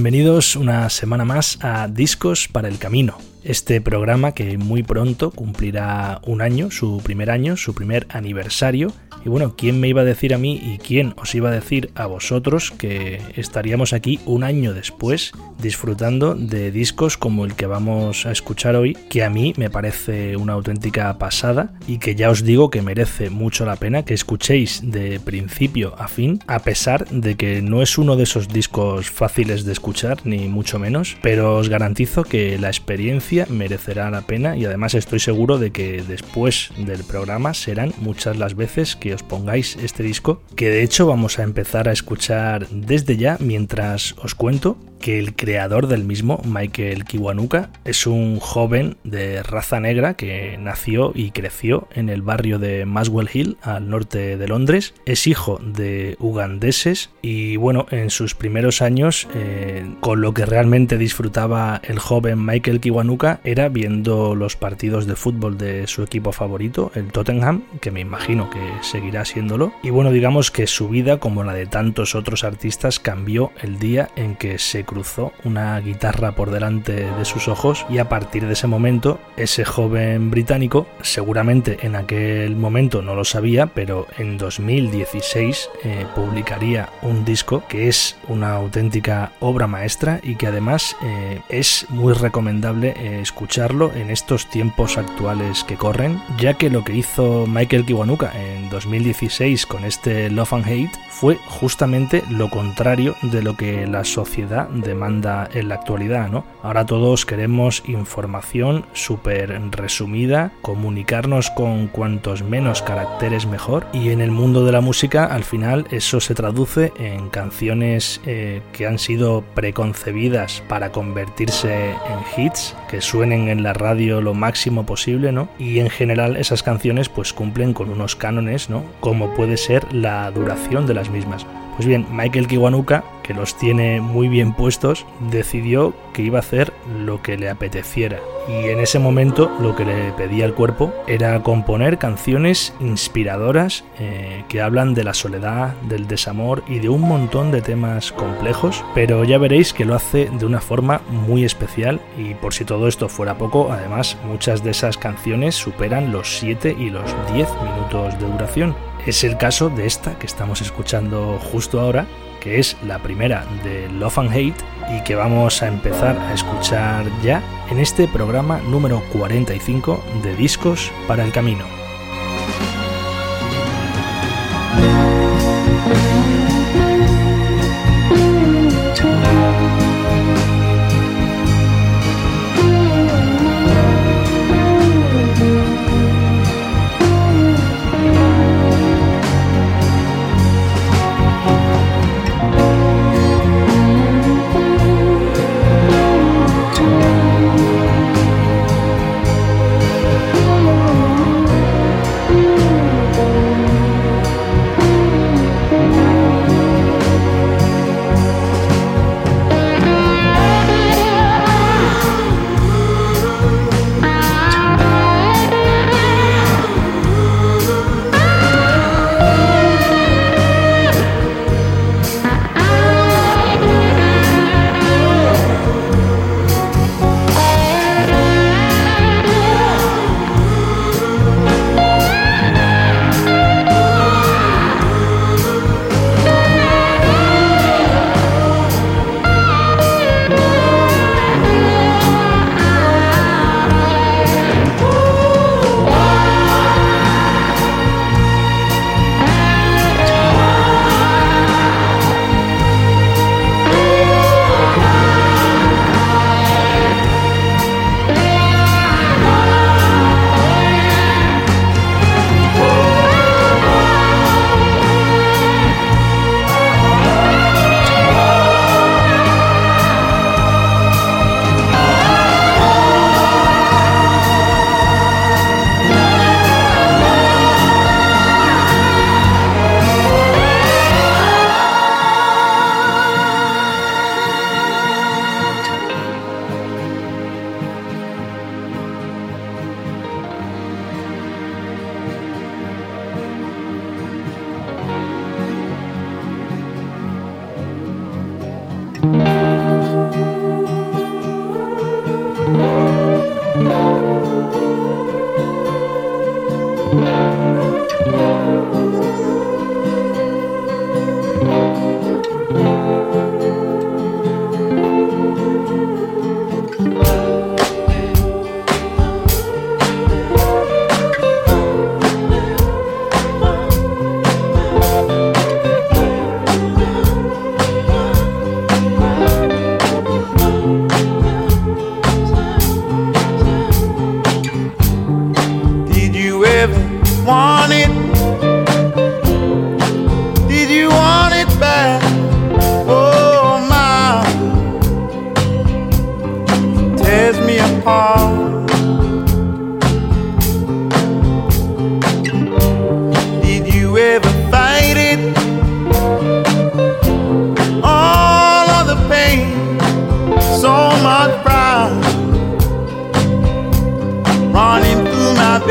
Bienvenidos una semana más a Discos para el Camino, este programa que muy pronto cumplirá un año, su primer año, su primer aniversario. Y bueno, ¿quién me iba a decir a mí y quién os iba a decir a vosotros que estaríamos aquí un año después disfrutando de discos como el que vamos a escuchar hoy, que a mí me parece una auténtica pasada y que ya os digo que merece mucho la pena que escuchéis de principio a fin, a pesar de que no es uno de esos discos fáciles de escuchar, ni mucho menos, pero os garantizo que la experiencia merecerá la pena y además estoy seguro de que después del programa serán muchas las veces que os pongáis este disco, que de hecho vamos a empezar a escuchar desde ya mientras os cuento que el creador del mismo, Michael Kiwanuka, es un joven de raza negra que nació y creció en el barrio de Maswell Hill, al norte de Londres. Es hijo de ugandeses y bueno, en sus primeros años, eh, con lo que realmente disfrutaba el joven Michael Kiwanuka era viendo los partidos de fútbol de su equipo favorito, el Tottenham, que me imagino que seguirá siéndolo. Y bueno, digamos que su vida, como la de tantos otros artistas, cambió el día en que se cruzó una guitarra por delante de sus ojos y a partir de ese momento ese joven británico, seguramente en aquel momento no lo sabía, pero en 2016 eh, publicaría un disco que es una auténtica obra maestra y que además eh, es muy recomendable eh, escucharlo en estos tiempos actuales que corren, ya que lo que hizo Michael Kiwanuka en 2016 con este Love and Hate fue justamente lo contrario de lo que la sociedad demanda en la actualidad, ¿no? Ahora todos queremos información súper resumida, comunicarnos con cuantos menos caracteres mejor y en el mundo de la música al final eso se traduce en canciones eh, que han sido preconcebidas para convertirse en hits, que suenen en la radio lo máximo posible, ¿no? Y en general esas canciones pues cumplen con unos cánones, ¿no? Como puede ser la duración de las mismas. Pues bien, Michael Kiwanuka, que los tiene muy bien puestos, decidió que iba a hacer lo que le apeteciera. Y en ese momento lo que le pedía el cuerpo era componer canciones inspiradoras eh, que hablan de la soledad, del desamor y de un montón de temas complejos, pero ya veréis que lo hace de una forma muy especial y por si todo esto fuera poco, además muchas de esas canciones superan los 7 y los 10 minutos de duración. Es el caso de esta que estamos escuchando justo ahora, que es la primera de Love and Hate y que vamos a empezar a escuchar ya en este programa número 45 de Discos para el Camino.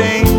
thing.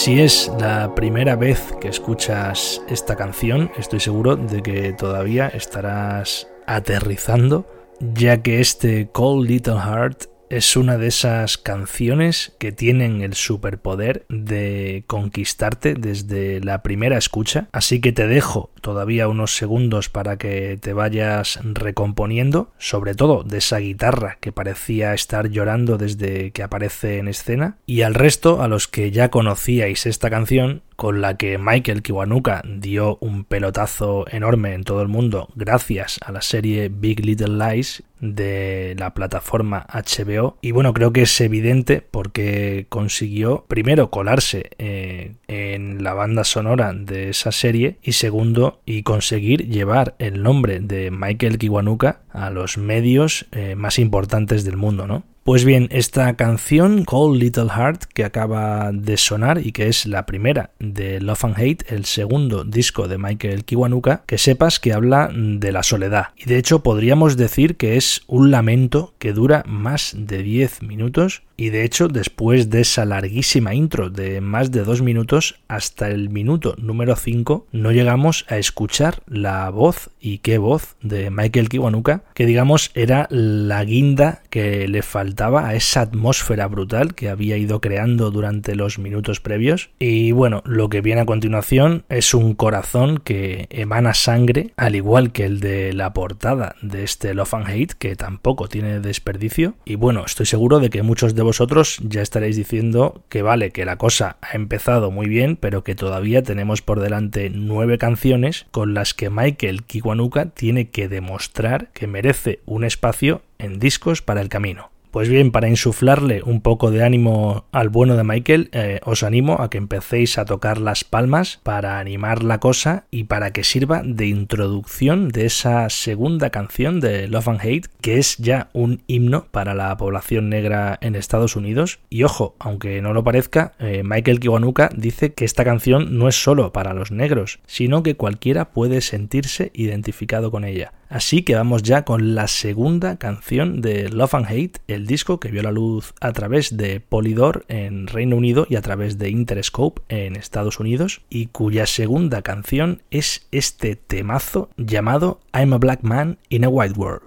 Si es la primera vez que escuchas esta canción, estoy seguro de que todavía estarás aterrizando, ya que este Cold Little Heart es una de esas canciones que tienen el superpoder de conquistarte desde la primera escucha, así que te dejo todavía unos segundos para que te vayas recomponiendo, sobre todo de esa guitarra que parecía estar llorando desde que aparece en escena, y al resto, a los que ya conocíais esta canción, con la que Michael Kiwanuka dio un pelotazo enorme en todo el mundo gracias a la serie Big Little Lies de la plataforma HBO y bueno creo que es evidente porque consiguió primero colarse eh, en la banda sonora de esa serie y segundo y conseguir llevar el nombre de Michael Kiwanuka a los medios eh, más importantes del mundo no pues bien, esta canción, Cold Little Heart, que acaba de sonar y que es la primera de Love and Hate, el segundo disco de Michael Kiwanuka, que sepas que habla de la soledad. Y de hecho podríamos decir que es un lamento que dura más de 10 minutos y de hecho después de esa larguísima intro de más de dos minutos hasta el minuto número 5 no llegamos a escuchar la voz y qué voz de Michael Kiwanuka que digamos era la guinda que le faltaba a esa atmósfera brutal que había ido creando durante los minutos previos. Y bueno lo que viene a continuación es un corazón que emana sangre al igual que el de la portada de este Love and Hate que tampoco tiene desperdicio. Y bueno estoy seguro de que muchos de vosotros ya estaréis diciendo que vale, que la cosa ha empezado muy bien, pero que todavía tenemos por delante nueve canciones con las que Michael Kiwanuka tiene que demostrar que merece un espacio en discos para el camino. Pues bien, para insuflarle un poco de ánimo al bueno de Michael, eh, os animo a que empecéis a tocar las palmas para animar la cosa y para que sirva de introducción de esa segunda canción de Love and Hate, que es ya un himno para la población negra en Estados Unidos. Y ojo, aunque no lo parezca, eh, Michael Kiwanuka dice que esta canción no es solo para los negros, sino que cualquiera puede sentirse identificado con ella. Así que vamos ya con la segunda canción de Love and Hate, el disco que vio la luz a través de Polydor en Reino Unido y a través de Interscope en Estados Unidos, y cuya segunda canción es este temazo llamado I'm a Black Man in a White World.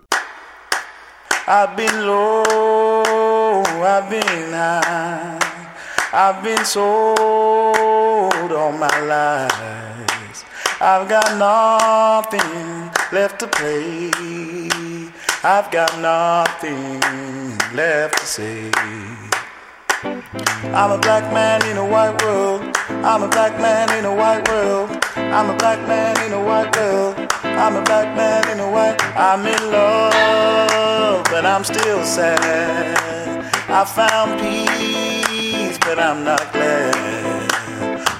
I've been low, I've been high, I've been sold all my life. I've got nothing left to play. I've got nothing left to say. I'm a black man in a white world. I'm a black man in a white world. I'm a black man in a white world. I'm a black man in a white. I'm in love, but I'm still sad. I found peace, but I'm not glad.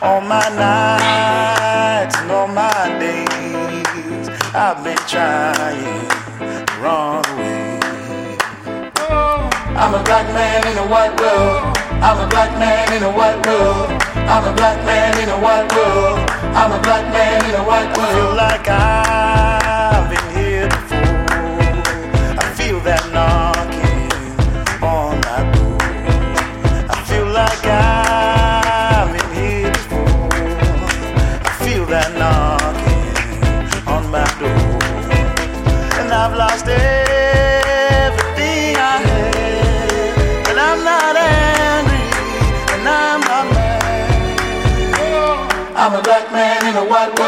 All my nights and all my days, I've been trying to run away. I'm a black man in a white world. I'm a black man in a white world. I'm a black man in a white world. I'm a black man in a white world. I feel like I've been here before. I feel that knocking I've lost everything I had. And I'm not angry, and I'm not mad. I'm a black man in a white world.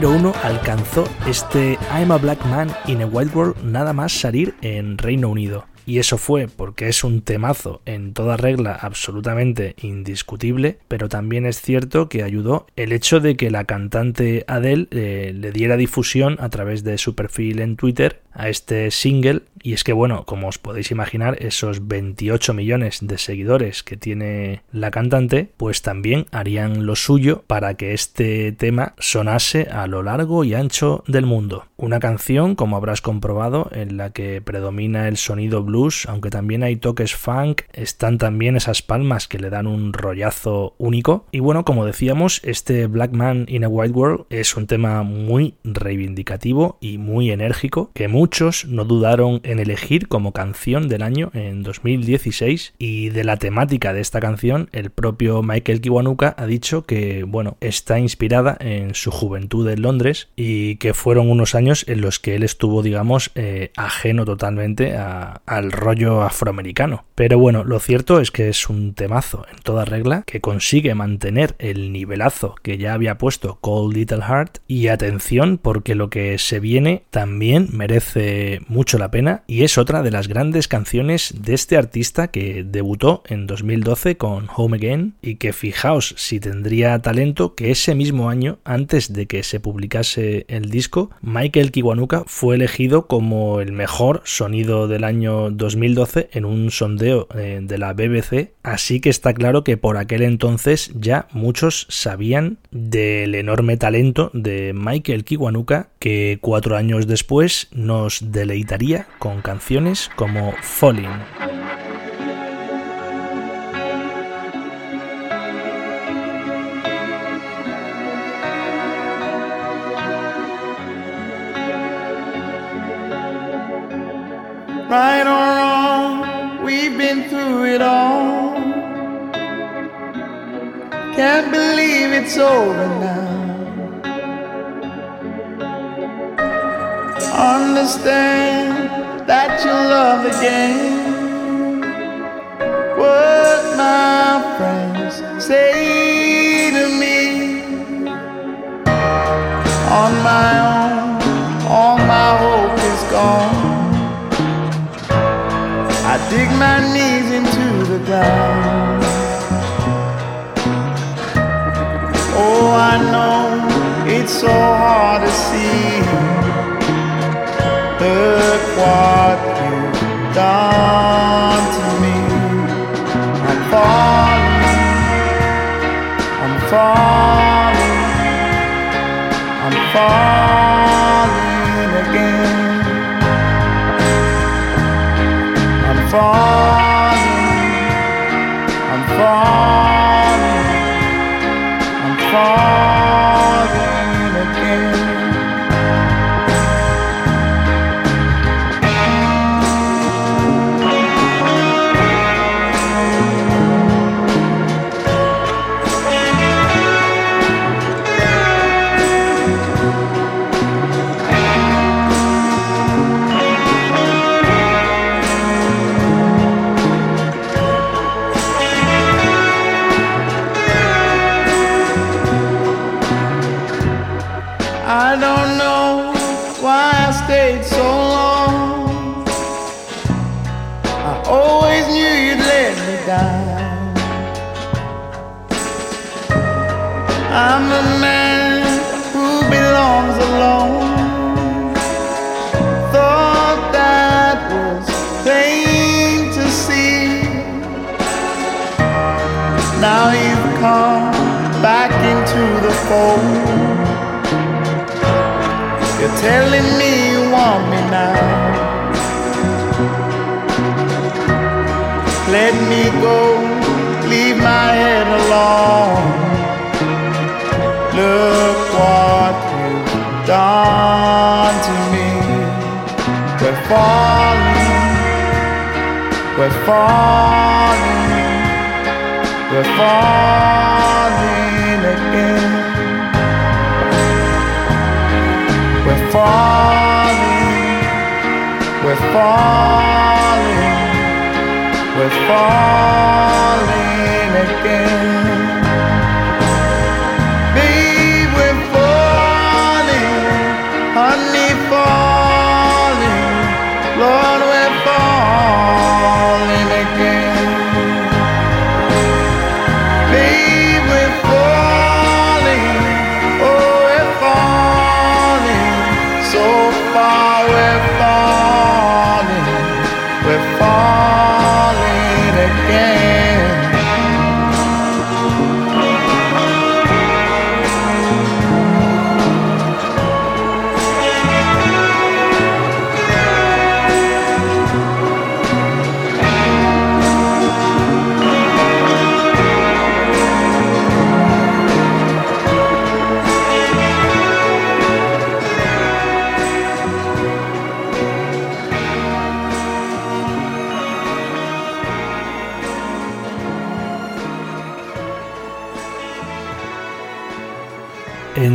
Número uno alcanzó este I'm a Black Man in a Wild World nada más salir en Reino Unido. Y eso fue porque es un temazo en toda regla absolutamente indiscutible, pero también es cierto que ayudó el hecho de que la cantante Adele eh, le diera difusión a través de su perfil en Twitter a este single y es que bueno, como os podéis imaginar, esos 28 millones de seguidores que tiene la cantante, pues también harían lo suyo para que este tema sonase a lo largo y ancho del mundo. Una canción, como habrás comprobado, en la que predomina el sonido aunque también hay toques funk, están también esas palmas que le dan un rollazo único. Y bueno, como decíamos, este Black Man in a White World es un tema muy reivindicativo y muy enérgico que muchos no dudaron en elegir como canción del año en 2016 y de la temática de esta canción el propio Michael Kiwanuka ha dicho que bueno está inspirada en su juventud en Londres y que fueron unos años en los que él estuvo digamos eh, ajeno totalmente al rollo afroamericano. Pero bueno lo cierto es que es un temazo en toda regla que consigue mantener el nivelazo que ya había puesto Cold Little Heart. Y atención porque lo que se viene también merece mucho la pena y es otra de las grandes canciones de este artista que debutó en 2012 con Home Again y que fijaos si tendría talento que ese mismo año, antes de que se publicase el disco, Michael Kiwanuka fue elegido como el mejor sonido del año 2012 en un sondeo eh, de la BBC, así que está claro que por aquel entonces ya muchos sabían del enorme talento de Michael Kiwanuka que cuatro años después nos deleitaría con canciones como Falling. Right been through it all. Can't believe it's over now. understand that you love the game. What my friends say to me on my own, all my hope is gone. Dig my knees into the ground. Oh, I know it's so hard to see. Look what you've done to me. I'm falling, I'm falling, I'm falling I'm a man who belongs alone. Thought that was plain to see. Now you've come back into the fold. You're telling me you want me now. Let me go, leave my head alone. Done to me. We're falling, we're falling, we're falling again. We're falling, we're falling, we're falling again.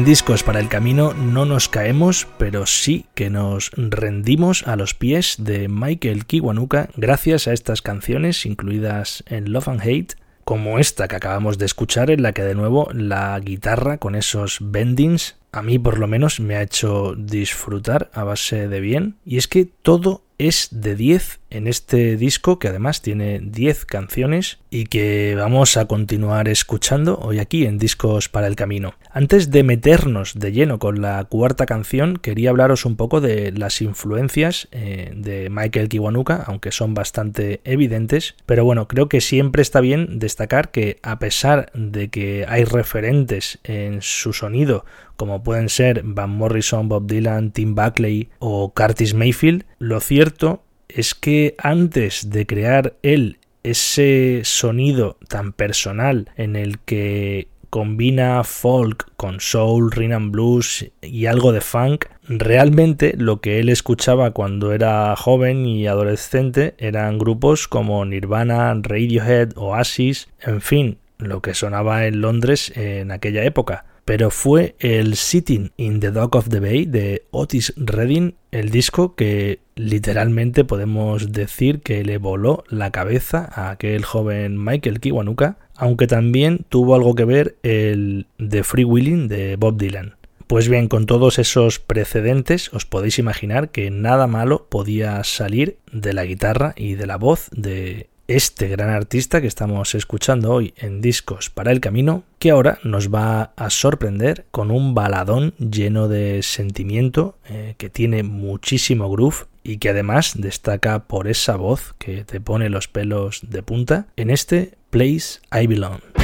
Discos para el Camino no nos caemos, pero sí que nos rendimos a los pies de Michael Kiwanuka gracias a estas canciones incluidas en Love and Hate, como esta que acabamos de escuchar, en la que de nuevo la guitarra con esos bendings a mí por lo menos me ha hecho disfrutar a base de bien, y es que todo es de 10 en este disco que además tiene 10 canciones y que vamos a continuar escuchando hoy aquí en Discos para el Camino. Antes de meternos de lleno con la cuarta canción, quería hablaros un poco de las influencias eh, de Michael Kiwanuka, aunque son bastante evidentes, pero bueno, creo que siempre está bien destacar que a pesar de que hay referentes en su sonido como pueden ser Van Morrison, Bob Dylan, Tim Buckley o Curtis Mayfield, lo cierto es que antes de crear él ese sonido tan personal en el que combina folk con soul, rhythm blues y algo de funk, realmente lo que él escuchaba cuando era joven y adolescente eran grupos como Nirvana, Radiohead, Oasis, en fin, lo que sonaba en Londres en aquella época pero fue el Sitting in the Dock of the Bay de Otis Redding el disco que literalmente podemos decir que le voló la cabeza a aquel joven Michael Kiwanuka, aunque también tuvo algo que ver el The Free Willing de Bob Dylan. Pues bien, con todos esos precedentes os podéis imaginar que nada malo podía salir de la guitarra y de la voz de este gran artista que estamos escuchando hoy en Discos para el Camino, que ahora nos va a sorprender con un baladón lleno de sentimiento, eh, que tiene muchísimo groove y que además destaca por esa voz que te pone los pelos de punta en este Place I Belong.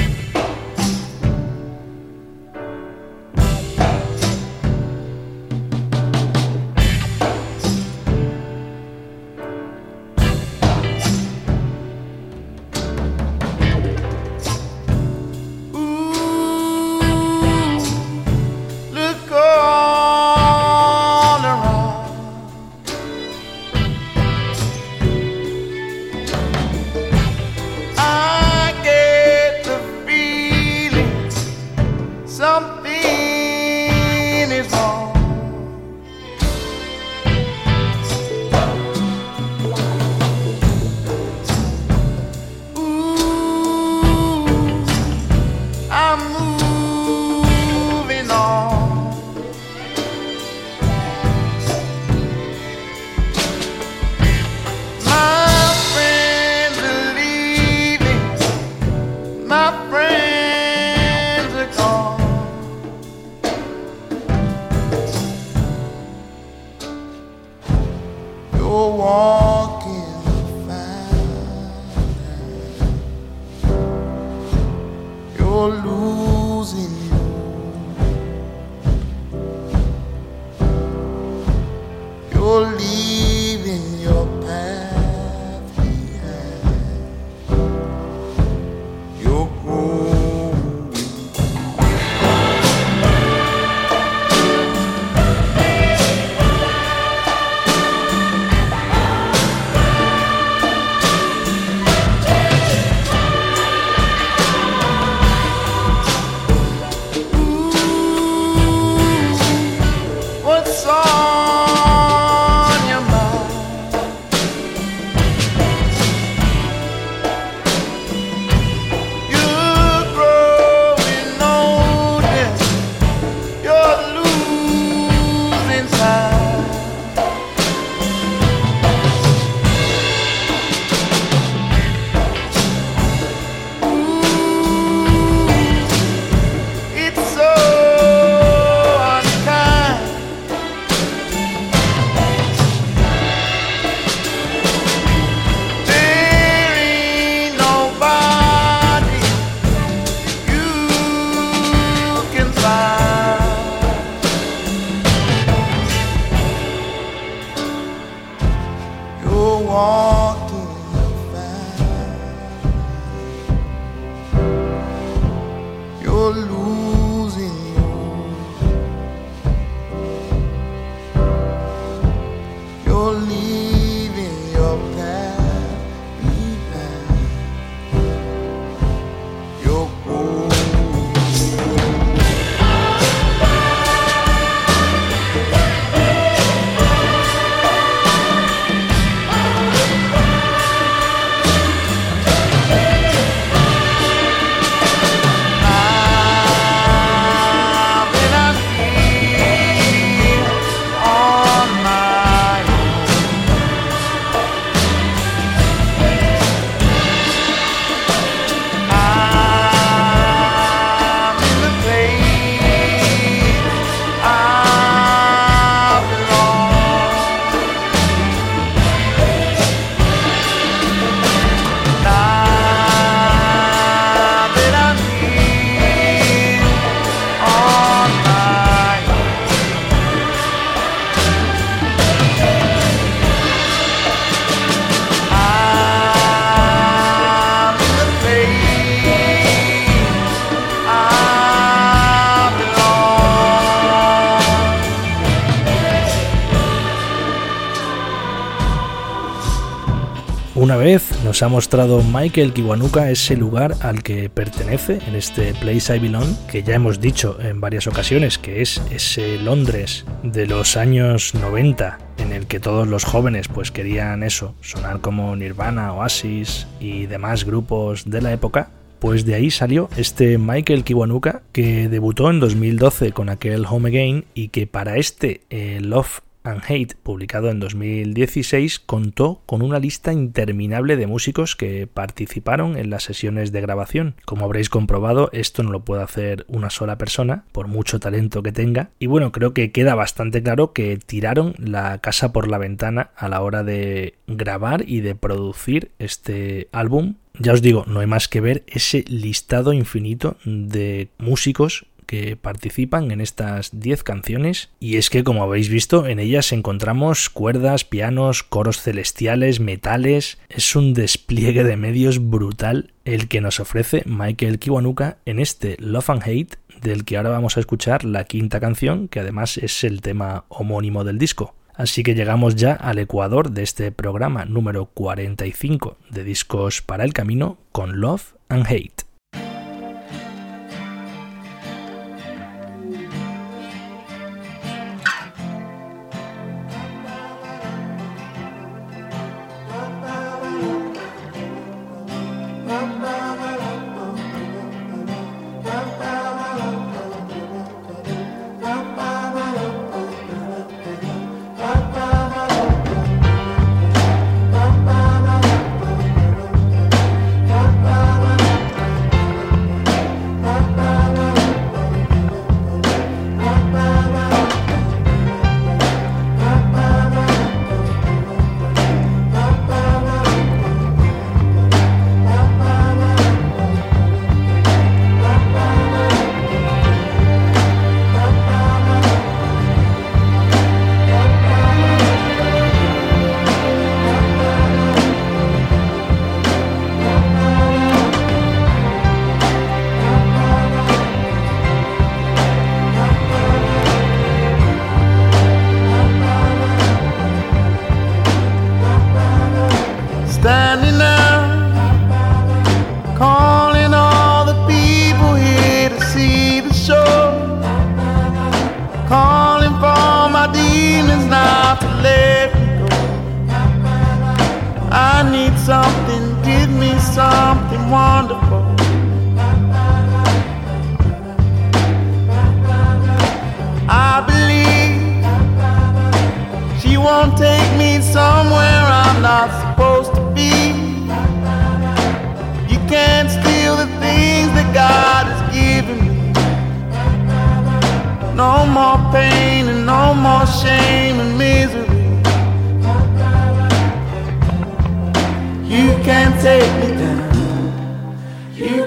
Ha mostrado Michael Kiwanuka ese lugar al que pertenece en este Place I Belong, que ya hemos dicho en varias ocasiones que es ese Londres de los años 90 en el que todos los jóvenes pues querían eso, sonar como Nirvana, Oasis y demás grupos de la época, pues de ahí salió este Michael Kiwanuka que debutó en 2012 con aquel Home Again y que para este eh, Love and Hate, publicado en 2016, contó con una lista interminable de músicos que participaron en las sesiones de grabación. Como habréis comprobado, esto no lo puede hacer una sola persona, por mucho talento que tenga. Y bueno, creo que queda bastante claro que tiraron la casa por la ventana a la hora de grabar y de producir este álbum ya os digo, no hay más que ver ese listado infinito de músicos que participan en estas 10 canciones y es que como habéis visto en ellas encontramos cuerdas, pianos, coros celestiales, metales, es un despliegue de medios brutal el que nos ofrece Michael Kiwanuka en este Love and Hate del que ahora vamos a escuchar la quinta canción que además es el tema homónimo del disco. Así que llegamos ya al ecuador de este programa número 45 de Discos para el Camino con Love and Hate. wonderful. I believe she won't take me somewhere I'm not supposed to be. You can't steal the things that God has given me. No more pain and no more shame and misery. You can't take me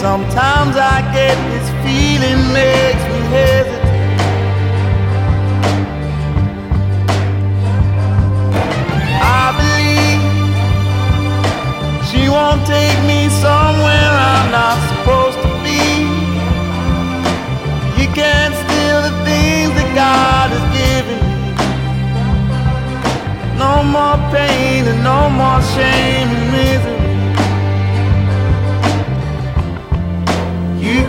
Sometimes I get this feeling makes me hesitate. I believe she won't take me somewhere I'm not supposed to be. You can't steal the things that God has given me. No more pain and no more shame and misery.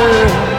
girl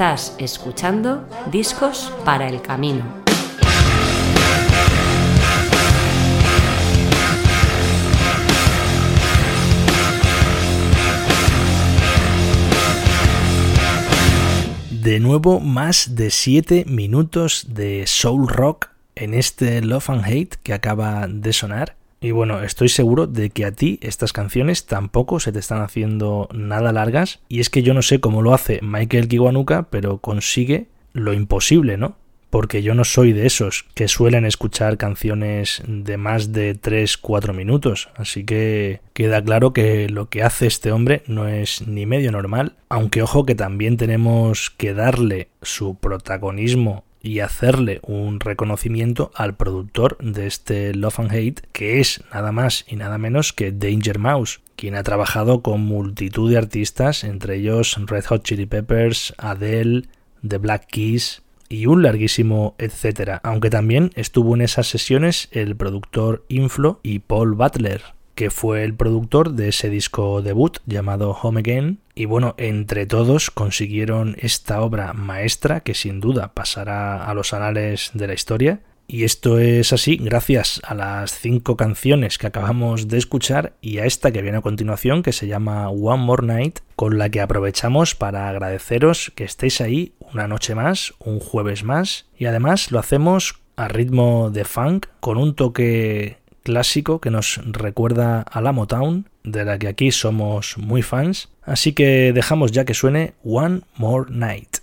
Estás escuchando Discos para el Camino. De nuevo, más de 7 minutos de soul rock en este Love and Hate que acaba de sonar. Y bueno, estoy seguro de que a ti estas canciones tampoco se te están haciendo nada largas. Y es que yo no sé cómo lo hace Michael Kiwanuka, pero consigue lo imposible, ¿no? Porque yo no soy de esos que suelen escuchar canciones de más de 3-4 minutos. Así que queda claro que lo que hace este hombre no es ni medio normal. Aunque ojo que también tenemos que darle su protagonismo y hacerle un reconocimiento al productor de este Love and Hate, que es nada más y nada menos que Danger Mouse, quien ha trabajado con multitud de artistas, entre ellos Red Hot Chili Peppers, Adele, The Black Keys y un larguísimo etcétera, aunque también estuvo en esas sesiones el productor Inflo y Paul Butler que fue el productor de ese disco debut llamado Home Again. Y bueno, entre todos consiguieron esta obra maestra que sin duda pasará a los anales de la historia. Y esto es así gracias a las cinco canciones que acabamos de escuchar y a esta que viene a continuación que se llama One More Night, con la que aprovechamos para agradeceros que estéis ahí una noche más, un jueves más, y además lo hacemos a ritmo de funk con un toque clásico que nos recuerda a la Motown, de la que aquí somos muy fans. Así que dejamos ya que suene One More Night.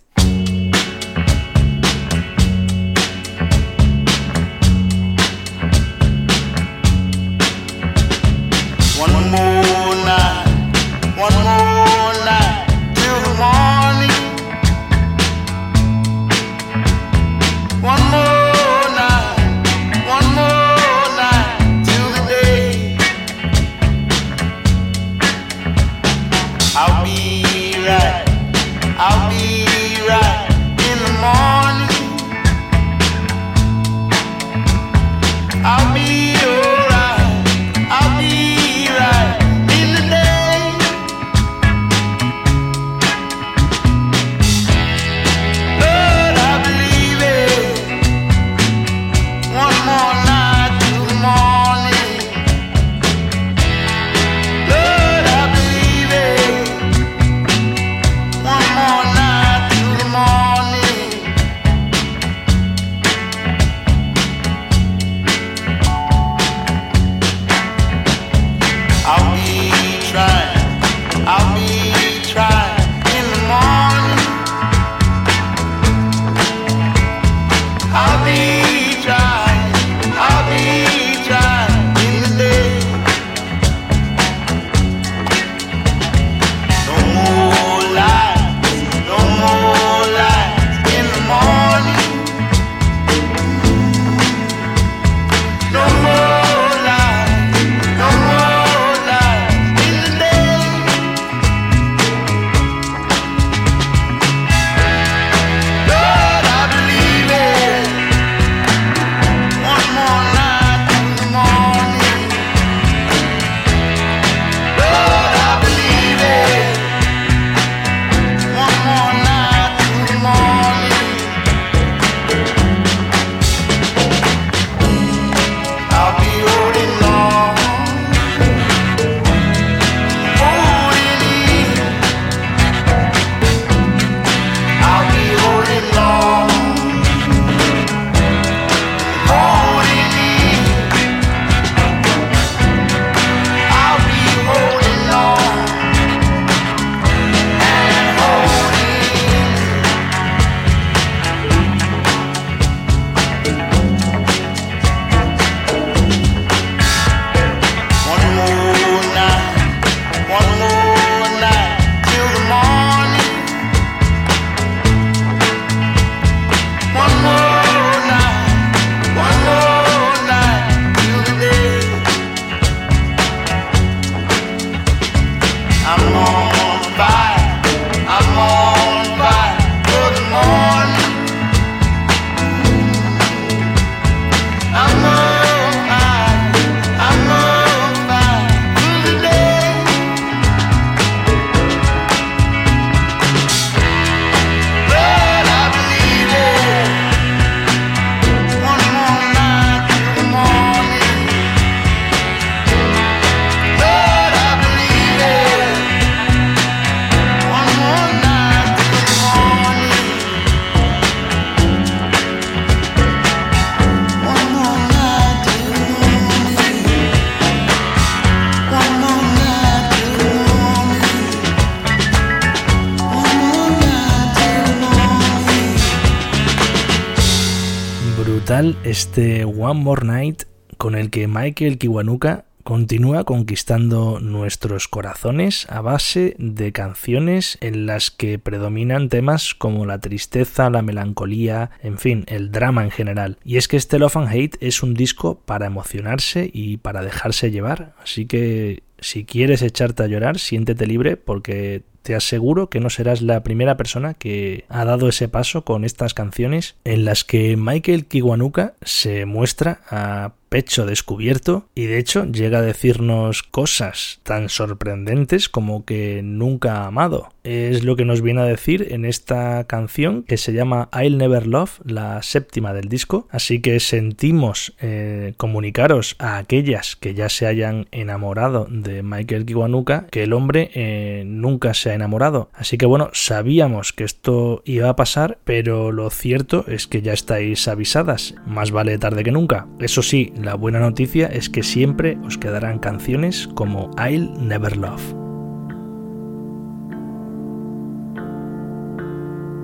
Este One More Night con el que Michael Kiwanuka continúa conquistando nuestros corazones a base de canciones en las que predominan temas como la tristeza, la melancolía, en fin, el drama en general. Y es que este Love and Hate es un disco para emocionarse y para dejarse llevar, así que si quieres echarte a llorar, siéntete libre porque te aseguro que no serás la primera persona que ha dado ese paso con estas canciones en las que Michael Kiwanuka se muestra a pecho descubierto y de hecho llega a decirnos cosas tan sorprendentes como que nunca ha amado. Es lo que nos viene a decir en esta canción que se llama I'll Never Love, la séptima del disco. Así que sentimos eh, comunicaros a aquellas que ya se hayan enamorado de Michael Kiwanuka que el hombre eh, nunca se ha enamorado. Así que bueno, sabíamos que esto iba a pasar, pero lo cierto es que ya estáis avisadas. Más vale tarde que nunca. Eso sí, la buena noticia es que siempre os quedarán canciones como I'll Never Love.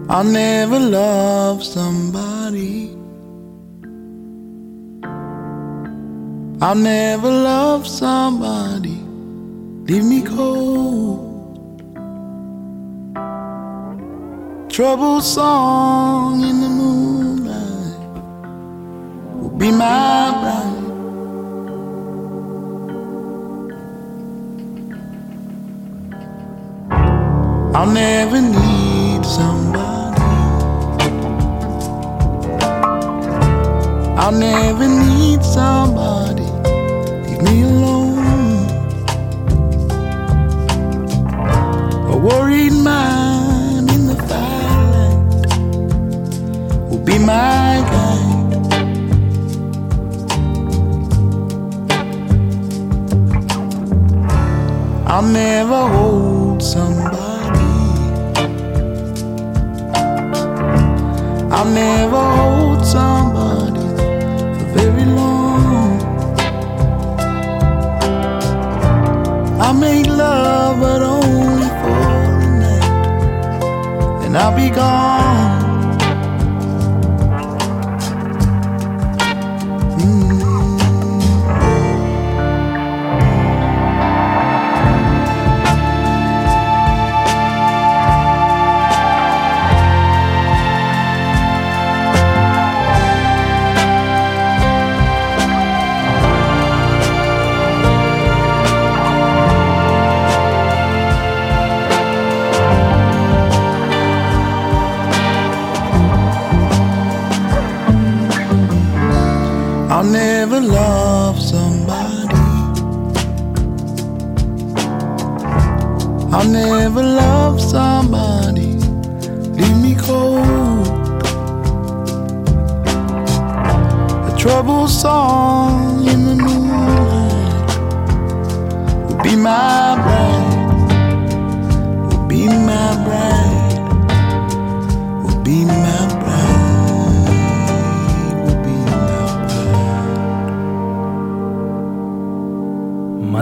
I'll never love somebody. I'll never love somebody. Leave me cold. Trouble song in the moonlight will be my bride. I'll never need somebody. I'll never need somebody. Leave me alone. A worried mind Never hold somebody. I'll never hold somebody for very long. I make love, but only for a night, and I'll be gone. I'll never love somebody. Leave me cold. A troubled song in the moonlight will be my bride. Will be my bride. Will be my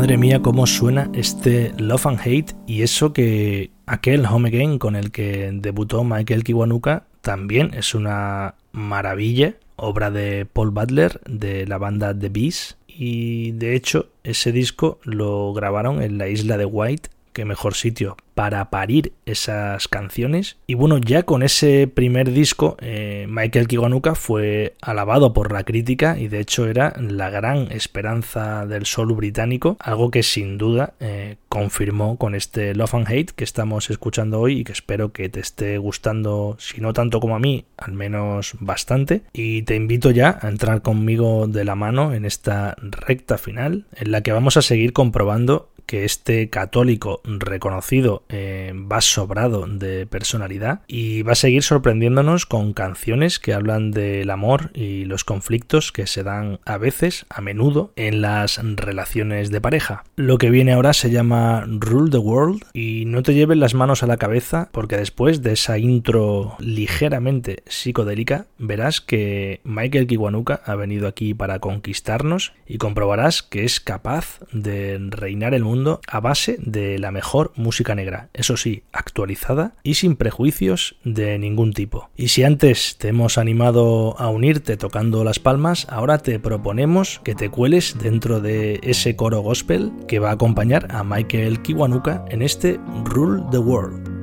Madre mía, cómo suena este Love and Hate y eso que aquel Home Again con el que debutó Michael Kiwanuka también es una maravilla, obra de Paul Butler de la banda The Bees y de hecho ese disco lo grabaron en la isla de White, que mejor sitio para parir esas canciones. Y bueno, ya con ese primer disco, eh, Michael Kiwanuka fue alabado por la crítica y de hecho era la gran esperanza del solo británico, algo que sin duda eh, confirmó con este Love and Hate que estamos escuchando hoy y que espero que te esté gustando, si no tanto como a mí, al menos bastante. Y te invito ya a entrar conmigo de la mano en esta recta final, en la que vamos a seguir comprobando que este católico reconocido eh, va sobrado de personalidad y va a seguir sorprendiéndonos con canciones que hablan del amor y los conflictos que se dan a veces, a menudo, en las relaciones de pareja. Lo que viene ahora se llama Rule the World y no te lleves las manos a la cabeza porque después de esa intro ligeramente psicodélica verás que Michael Kiwanuka ha venido aquí para conquistarnos y comprobarás que es capaz de reinar el mundo a base de la mejor música negra. Eso sí, actualizada y sin prejuicios de ningún tipo. Y si antes te hemos animado a unirte tocando las palmas, ahora te proponemos que te cueles dentro de ese coro gospel que va a acompañar a Michael Kiwanuka en este Rule the World.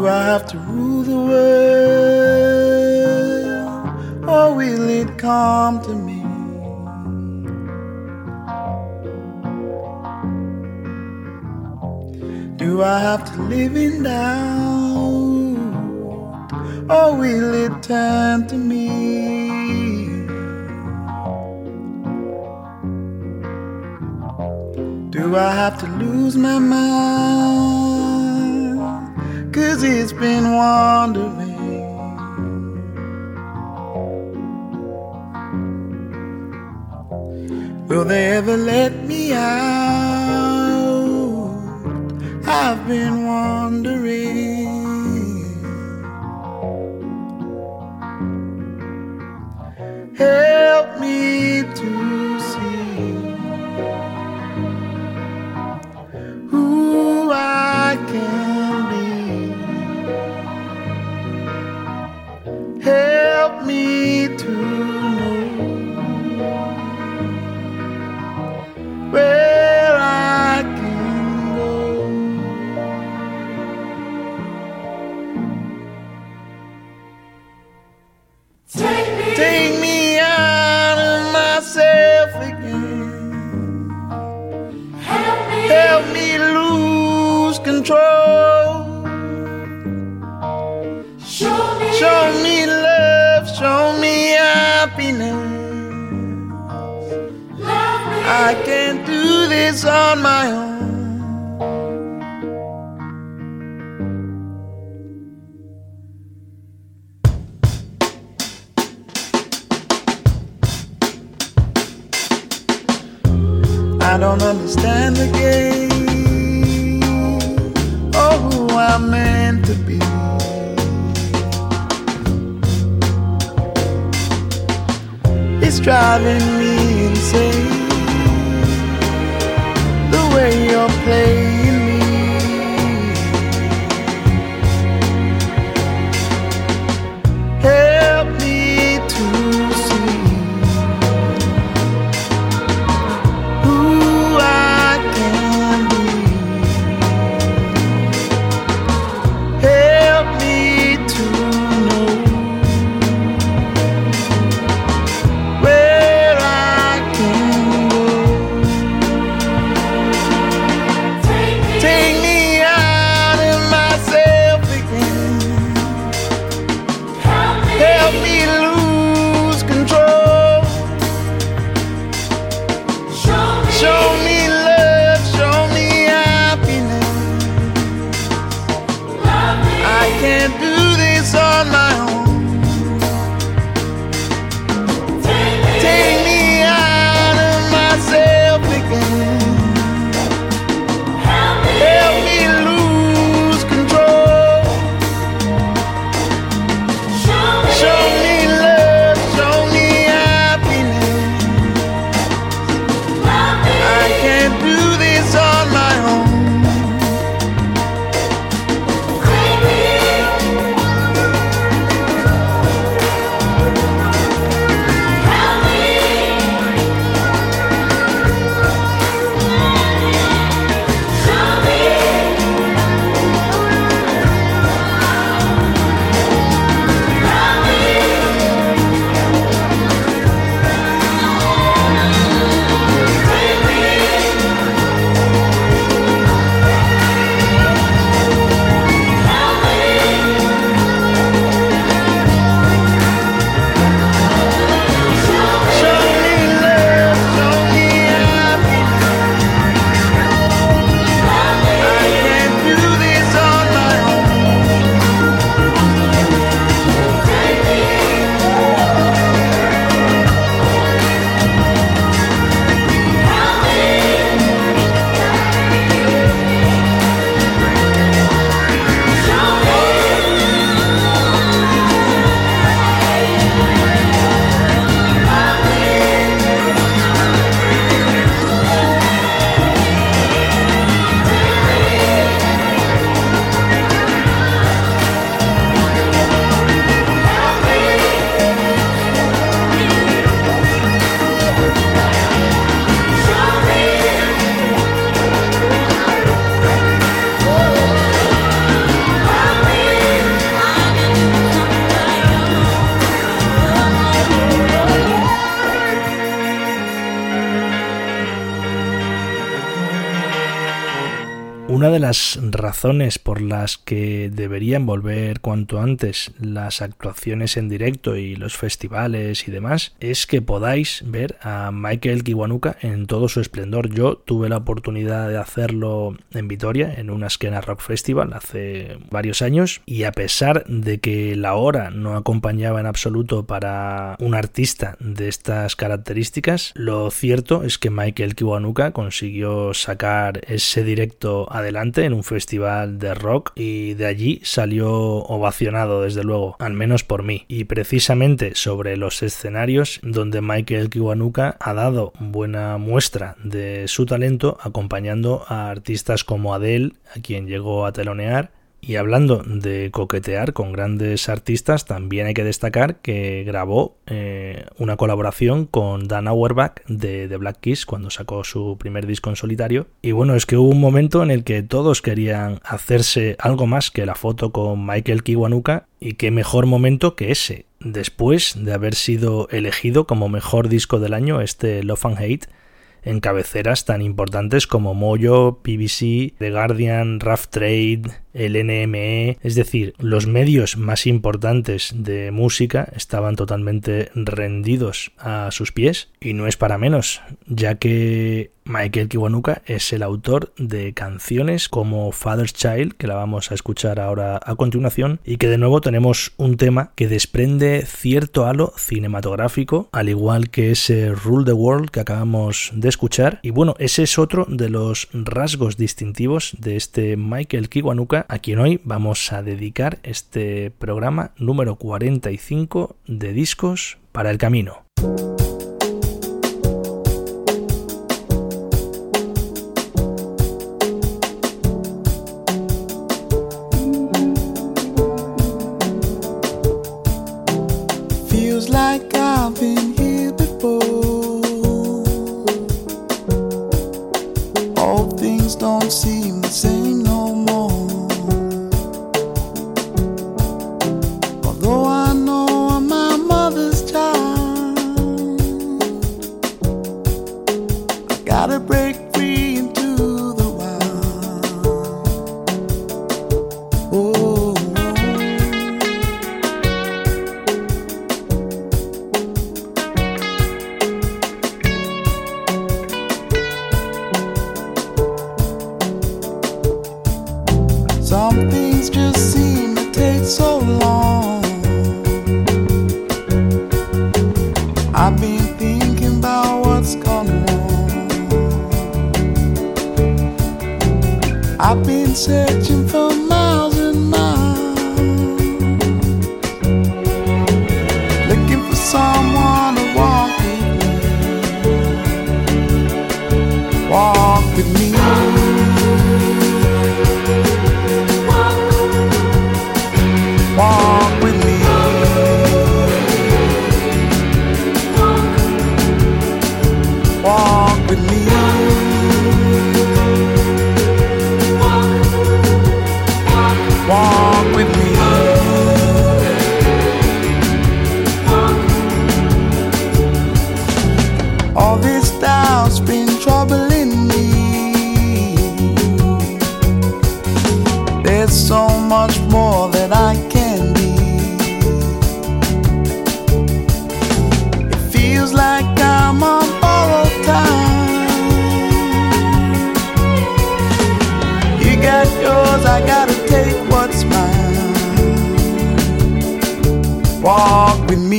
Do I have to rule the world, or will it come to me? Do I have to live in doubt, or will it turn to me? Do I have to lose my mind? Cause it's been wandering. Will they ever let me out? I've been wondering. Una de las razones por las que deberían volver cuanto antes las actuaciones en directo y los festivales y demás es que podáis ver a Michael Kiwanuka en todo su esplendor. Yo tuve la oportunidad de hacerlo en Vitoria, en una esquena rock festival hace varios años y a pesar de que la hora no acompañaba en absoluto para un artista de estas características, lo cierto es que Michael Kiwanuka consiguió sacar ese directo a en un festival de rock y de allí salió ovacionado desde luego, al menos por mí. Y precisamente sobre los escenarios donde Michael Kiwanuka ha dado buena muestra de su talento acompañando a artistas como Adele, a quien llegó a telonear, y hablando de coquetear con grandes artistas, también hay que destacar que grabó eh, una colaboración con Dan Auerbach de The Black Keys cuando sacó su primer disco en solitario. Y bueno, es que hubo un momento en el que todos querían hacerse algo más que la foto con Michael Kiwanuka y qué mejor momento que ese. Después de haber sido elegido como mejor disco del año este Love and Hate, en cabeceras tan importantes como Mojo, PBC, The Guardian, Rough Trade, el NME, es decir, los medios más importantes de música estaban totalmente rendidos a sus pies y no es para menos, ya que Michael Kiwanuka es el autor de canciones como Father's Child, que la vamos a escuchar ahora a continuación, y que de nuevo tenemos un tema que desprende cierto halo cinematográfico, al igual que ese Rule the World que acabamos de escuchar. Y bueno, ese es otro de los rasgos distintivos de este Michael Kiwanuka, a quien hoy vamos a dedicar este programa número 45 de discos para el camino. Walk with me.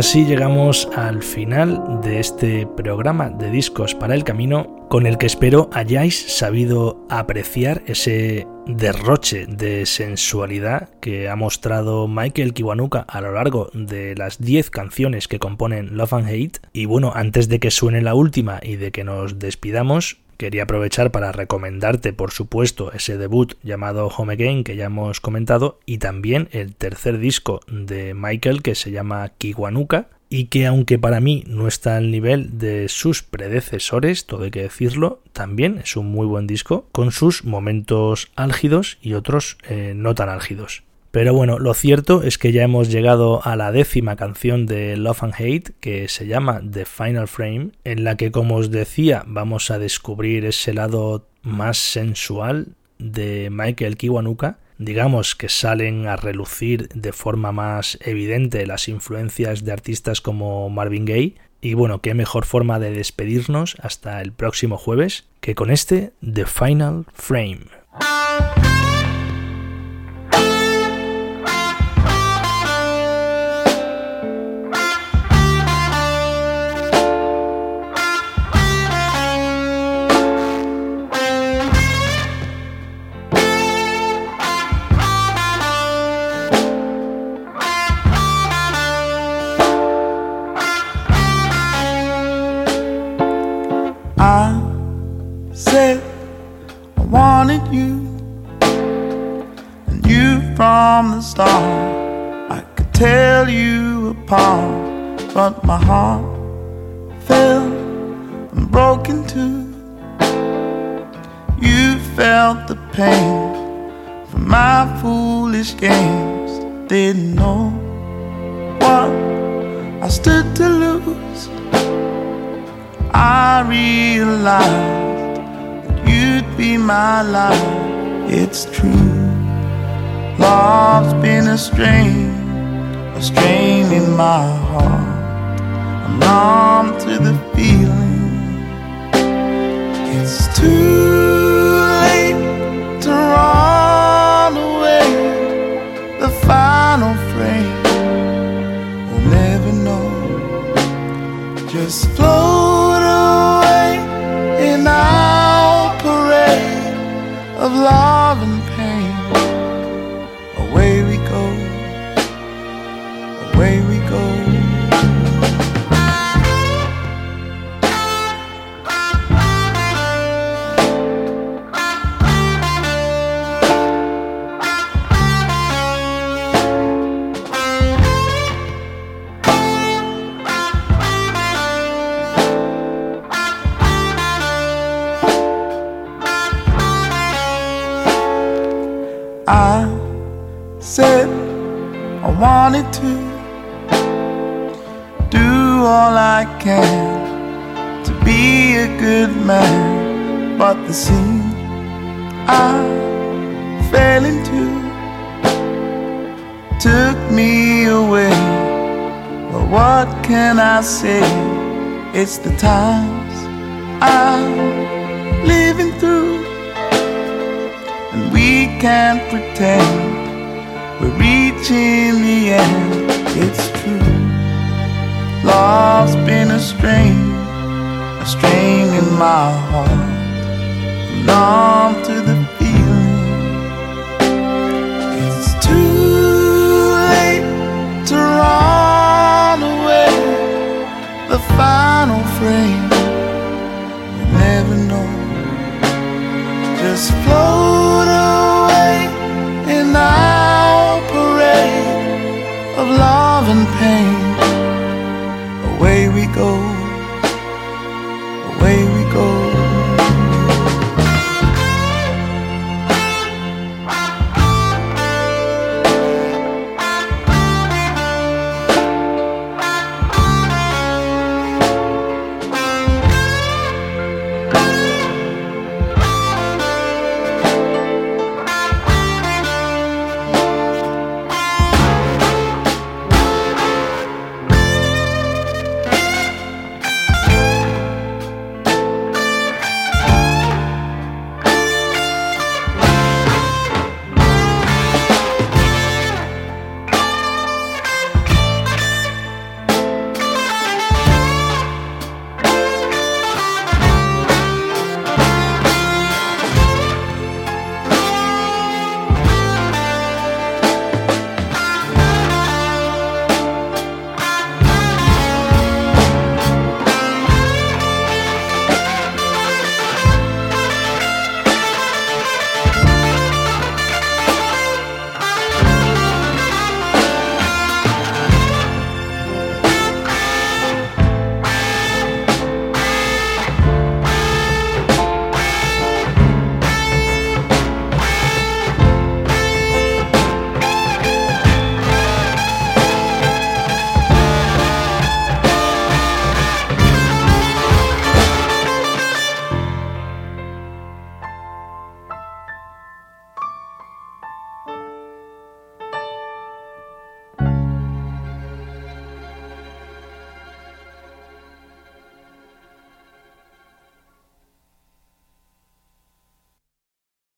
Así llegamos al final de este programa de discos para el camino, con el que espero hayáis sabido apreciar ese derroche de sensualidad que ha mostrado Michael Kiwanuka a lo largo de las 10 canciones que componen Love and Hate. Y bueno, antes de que suene la última y de que nos despidamos, Quería aprovechar para recomendarte, por supuesto, ese debut llamado Home Again que ya hemos comentado y también el tercer disco de Michael que se llama Kiwanuka y que aunque para mí no está al nivel de sus predecesores, todo hay que decirlo, también es un muy buen disco con sus momentos álgidos y otros eh, no tan álgidos. Pero bueno, lo cierto es que ya hemos llegado a la décima canción de Love and Hate, que se llama The Final Frame, en la que, como os decía, vamos a descubrir ese lado más sensual de Michael Kiwanuka. Digamos que salen a relucir de forma más evidente las influencias de artistas como Marvin Gaye. Y bueno, qué mejor forma de despedirnos hasta el próximo jueves que con este The Final Frame. From the start. I could tell you apart, but my heart fell and broke in two. You felt the pain from my foolish games. Didn't know what I stood to lose. I realized that you'd be my life. It's true love's been a strain, a strain in my heart. I'm numb to the feeling. It's too late to run away. The final frame will never know. Just float away in our parade of love. Wanted to do all I can to be a good man, but the sin I fell into took me away. But what can I say? It's the times I'm living through. And we can't pretend we're reaching the end. It's true. Love's been a strain, a strain in my heart. Long